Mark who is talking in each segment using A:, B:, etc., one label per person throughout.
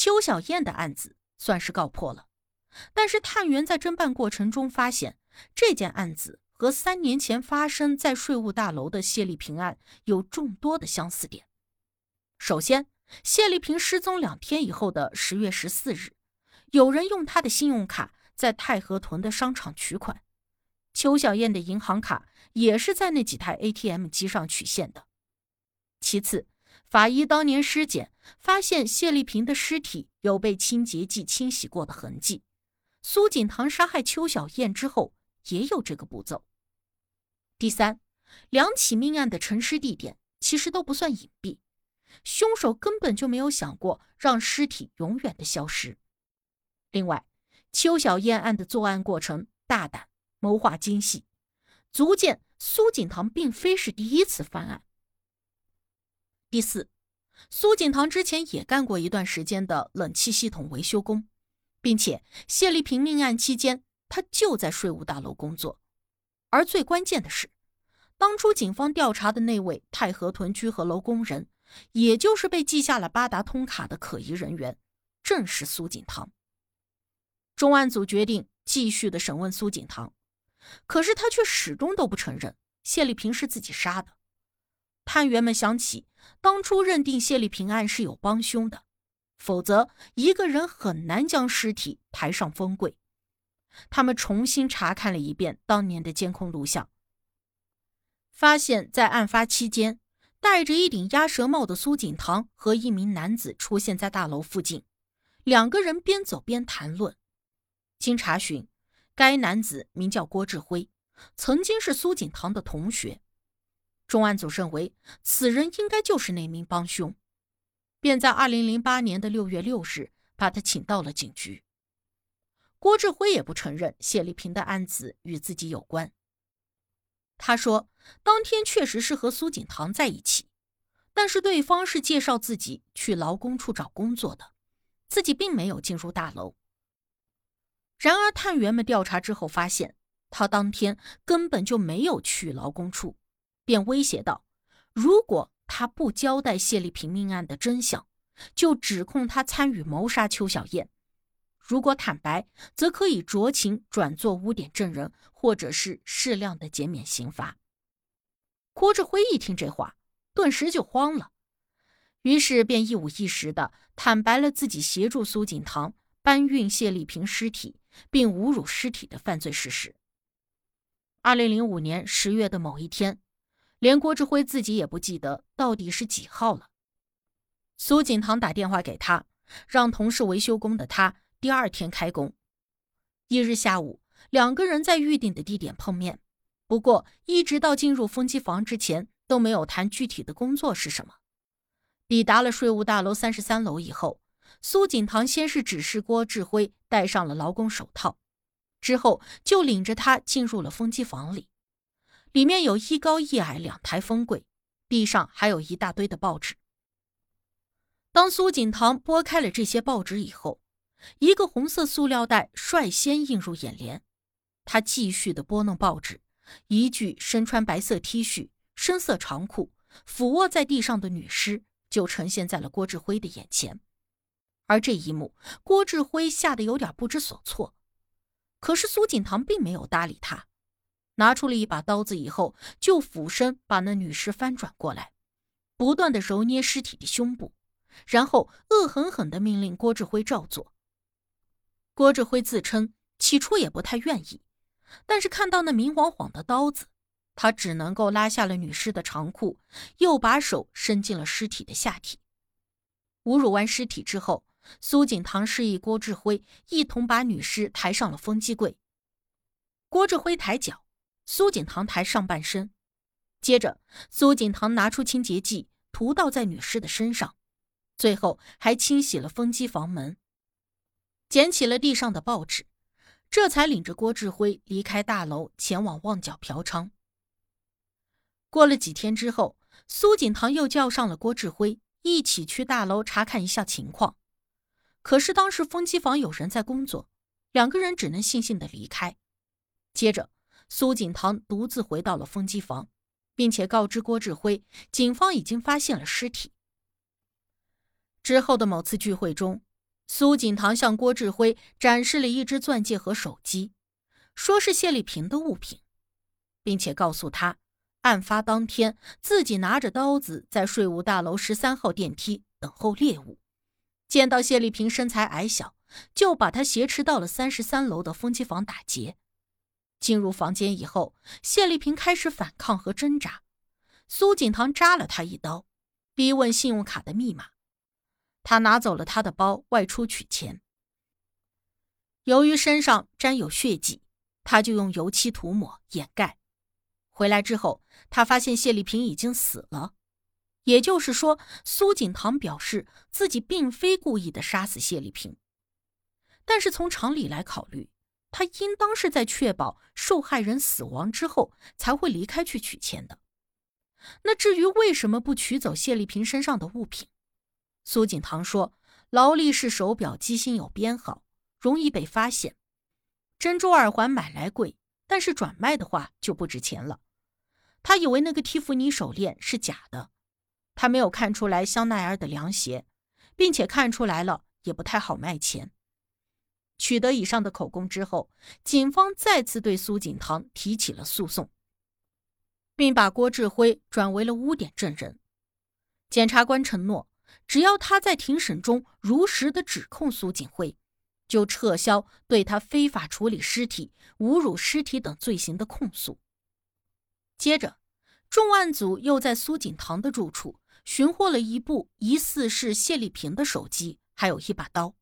A: 邱小燕的案子算是告破了。但是探员在侦办过程中发现，这件案子和三年前发生在税务大楼的谢丽萍案有众多的相似点。首先，谢丽萍失踪两天以后的十月十四日，有人用她的信用卡在太和屯的商场取款，邱小燕的银行卡也是在那几台 ATM 机上取现的。其次，法医当年尸检发现谢丽萍的尸体有被清洁剂清洗过的痕迹。苏锦堂杀害邱小燕之后，也有这个步骤。第三，两起命案的沉尸地点其实都不算隐蔽，凶手根本就没有想过让尸体永远的消失。另外，邱小燕案的作案过程大胆，谋划精细，足见苏锦堂并非是第一次犯案。第四，苏锦堂之前也干过一段时间的冷气系统维修工。并且谢丽萍命案期间，他就在税务大楼工作。而最关键的是，当初警方调查的那位太和屯居合楼工人，也就是被记下了八达通卡的可疑人员，正是苏锦堂。重案组决定继续的审问苏锦堂，可是他却始终都不承认谢丽萍是自己杀的。探员们想起当初认定谢丽萍案是有帮凶的。否则，一个人很难将尸体抬上风柜。他们重新查看了一遍当年的监控录像，发现，在案发期间，戴着一顶鸭舌帽的苏锦堂和一名男子出现在大楼附近，两个人边走边谈论。经查询，该男子名叫郭志辉，曾经是苏锦堂的同学。重案组认为，此人应该就是那名帮凶。便在二零零八年的六月六日把他请到了警局。郭志辉也不承认谢丽萍的案子与自己有关。他说，当天确实是和苏锦堂在一起，但是对方是介绍自己去劳工处找工作的，自己并没有进入大楼。然而，探员们调查之后发现，他当天根本就没有去劳工处，便威胁道：“如果……”他不交代谢丽萍命案的真相，就指控他参与谋杀邱小燕。如果坦白，则可以酌情转做污点证人，或者是适量的减免刑罚。郭志辉一听这话，顿时就慌了，于是便一五一十的坦白了自己协助苏锦堂搬运谢丽萍尸体，并侮辱尸体的犯罪事实。二零零五年十月的某一天。连郭志辉自己也不记得到底是几号了。苏锦堂打电话给他，让同事维修工的他第二天开工。一日下午，两个人在预定的地点碰面，不过一直到进入风机房之前都没有谈具体的工作是什么。抵达了税务大楼三十三楼以后，苏锦堂先是指示郭志辉戴上了劳工手套，之后就领着他进入了风机房里。里面有一高一矮两台风柜，地上还有一大堆的报纸。当苏锦堂拨开了这些报纸以后，一个红色塑料袋率先映入眼帘。他继续的拨弄报纸，一具身穿白色 T 恤、深色长裤、俯卧在地上的女尸就呈现在了郭志辉的眼前。而这一幕，郭志辉吓得有点不知所措。可是苏锦堂并没有搭理他。拿出了一把刀子以后，就俯身把那女尸翻转过来，不断的揉捏尸体的胸部，然后恶狠狠的命令郭志辉照做。郭志辉自称起初也不太愿意，但是看到那明晃晃的刀子，他只能够拉下了女尸的长裤，又把手伸进了尸体的下体。侮辱完尸体之后，苏锦堂示意郭志辉一同把女尸抬上了风机柜。郭志辉抬脚。苏锦堂抬上半身，接着苏锦堂拿出清洁剂涂倒在女尸的身上，最后还清洗了风机房门，捡起了地上的报纸，这才领着郭志辉离开大楼，前往旺角嫖娼。过了几天之后，苏锦堂又叫上了郭志辉，一起去大楼查看一下情况。可是当时风机房有人在工作，两个人只能悻悻的离开。接着。苏锦堂独自回到了风机房，并且告知郭志辉，警方已经发现了尸体。之后的某次聚会中，苏锦堂向郭志辉展示了一只钻戒和手机，说是谢丽萍的物品，并且告诉他，案发当天自己拿着刀子在税务大楼十三号电梯等候猎物，见到谢丽萍身材矮小，就把她挟持到了三十三楼的风机房打劫。进入房间以后，谢丽萍开始反抗和挣扎，苏锦堂扎了她一刀，逼问信用卡的密码。他拿走了他的包，外出取钱。由于身上沾有血迹，他就用油漆涂抹掩盖。回来之后，他发现谢丽萍已经死了，也就是说，苏锦堂表示自己并非故意的杀死谢丽萍，但是从常理来考虑。他应当是在确保受害人死亡之后才会离开去取钱的。那至于为什么不取走谢丽萍身上的物品，苏锦堂说，劳力士手表机芯有编号，容易被发现；珍珠耳环买来贵，但是转卖的话就不值钱了。他以为那个蒂芙尼手链是假的，他没有看出来香奈儿的凉鞋，并且看出来了也不太好卖钱。取得以上的口供之后，警方再次对苏锦堂提起了诉讼，并把郭志辉转为了污点证人。检察官承诺，只要他在庭审中如实的指控苏锦辉，就撤销对他非法处理尸体、侮辱尸体等罪行的控诉。接着，重案组又在苏锦堂的住处寻获了一部疑似是谢丽萍的手机，还有一把刀。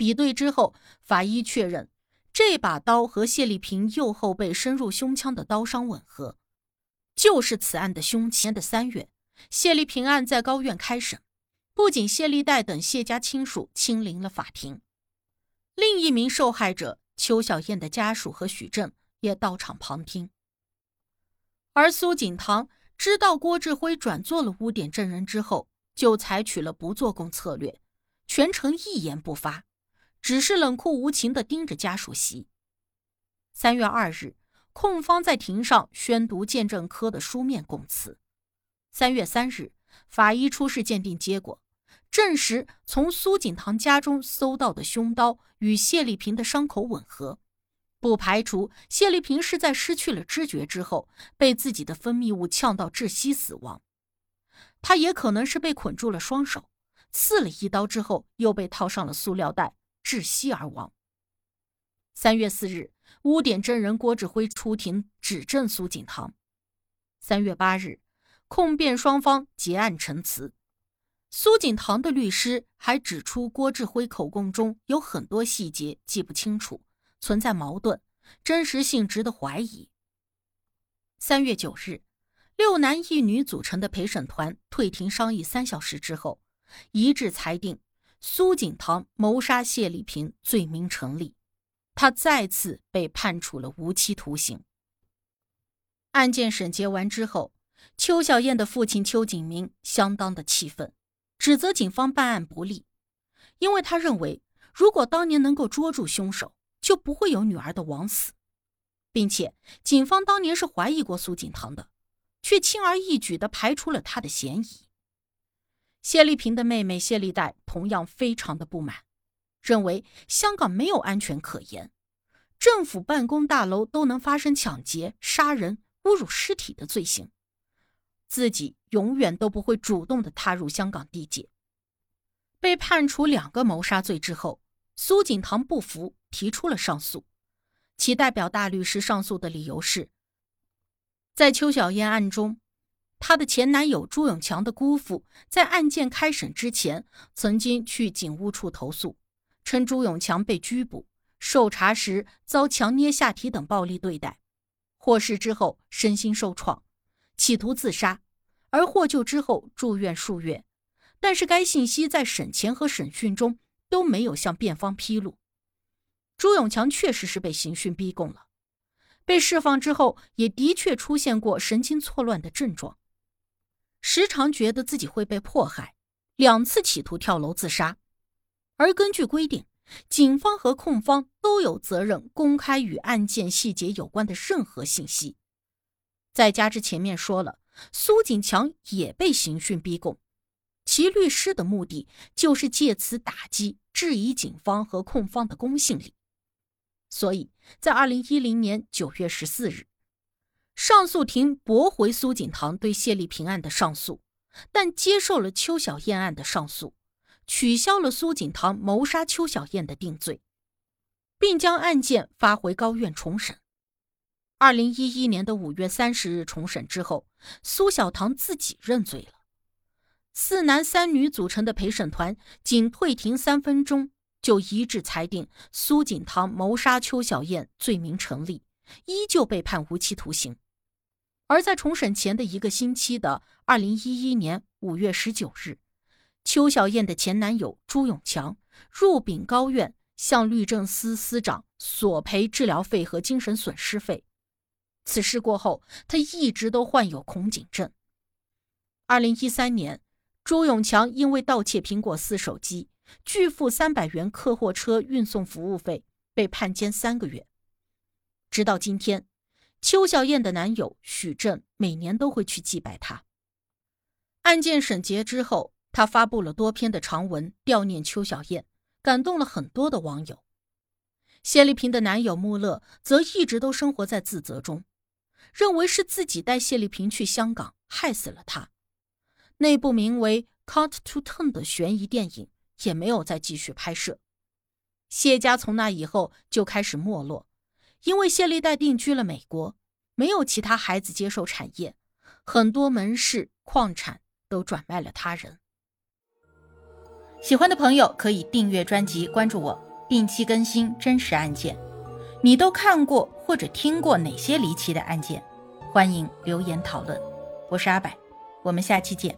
A: 比对之后，法医确认这把刀和谢丽萍右后背深入胸腔的刀伤吻合，就是此案的凶前。的三月，谢丽萍案在高院开审，不仅谢丽黛等谢家亲属亲临了法庭，另一名受害者邱小燕的家属和许正也到场旁听。而苏锦堂知道郭志辉转做了污点证人之后，就采取了不做供策略，全程一言不发。只是冷酷无情地盯着家属席。三月二日，控方在庭上宣读鉴证科的书面供词。三月三日，法医出示鉴定结果，证实从苏锦堂家中搜到的凶刀与谢丽萍的伤口吻合，不排除谢丽萍是在失去了知觉之后被自己的分泌物呛到窒息死亡。她也可能是被捆住了双手，刺了一刀之后又被套上了塑料袋。窒息而亡。三月四日，污点证人郭志辉出庭指证苏锦堂。三月八日，控辩双方结案陈词。苏锦堂的律师还指出，郭志辉口供中有很多细节记不清楚，存在矛盾，真实性值得怀疑。三月九日，六男一女组成的陪审团退庭商议三小时之后，一致裁定。苏锦堂谋杀谢丽萍罪名成立，他再次被判处了无期徒刑。案件审结完之后，邱小燕的父亲邱景明相当的气愤，指责警方办案不力，因为他认为如果当年能够捉住凶手，就不会有女儿的枉死，并且警方当年是怀疑过苏锦堂的，却轻而易举的排除了他的嫌疑。谢丽萍的妹妹谢丽黛同样非常的不满，认为香港没有安全可言，政府办公大楼都能发生抢劫、杀人、侮辱尸体的罪行，自己永远都不会主动的踏入香港地界。被判处两个谋杀罪之后，苏锦堂不服，提出了上诉。其代表大律师上诉的理由是，在邱小燕案中。她的前男友朱永强的姑父在案件开审之前，曾经去警务处投诉，称朱永强被拘捕、受查时遭强捏下体等暴力对待，获释之后身心受创，企图自杀，而获救之后住院数月。但是该信息在审前和审讯中都没有向辩方披露。朱永强确实是被刑讯逼供了，被释放之后也的确出现过神经错乱的症状。时常觉得自己会被迫害，两次企图跳楼自杀，而根据规定，警方和控方都有责任公开与案件细节有关的任何信息。再加之前面说了，苏锦强也被刑讯逼供，其律师的目的就是借此打击质疑警方和控方的公信力。所以在二零一零年九月十四日，上诉庭驳回苏锦堂对谢丽萍案的上诉，但接受了邱小燕案的上诉，取消了苏锦堂谋杀邱小燕的定罪，并将案件发回高院重审。二零一一年的五月三十日重审之后，苏小棠自己认罪了。四男三女组成的陪审团仅退庭三分钟。就一致裁定苏锦堂谋杀邱小燕罪名成立，依旧被判无期徒刑。而在重审前的一个星期的二零一一年五月十九日，邱小燕的前男友朱永强入禀高院，向律政司司长索赔治疗费和精神损失费。此事过后，他一直都患有恐警症。二零一三年，朱永强因为盗窃苹果四手机。拒付三百元客货车运送服务费，被判监三个月。直到今天，邱小燕的男友许正每年都会去祭拜她。案件审结之后，他发布了多篇的长文悼念邱小燕，感动了很多的网友。谢丽萍的男友穆勒则一直都生活在自责中，认为是自己带谢丽萍去香港，害死了她。那部名为《Cut to Turn》的悬疑电影。也没有再继续拍摄。谢家从那以后就开始没落，因为谢丽黛定居了美国，没有其他孩子接受产业，很多门市、矿产都转卖了他人。喜欢的朋友可以订阅专辑，关注我，定期更新真实案件。你都看过或者听过哪些离奇的案件？欢迎留言讨论。我是阿柏，我们下期见。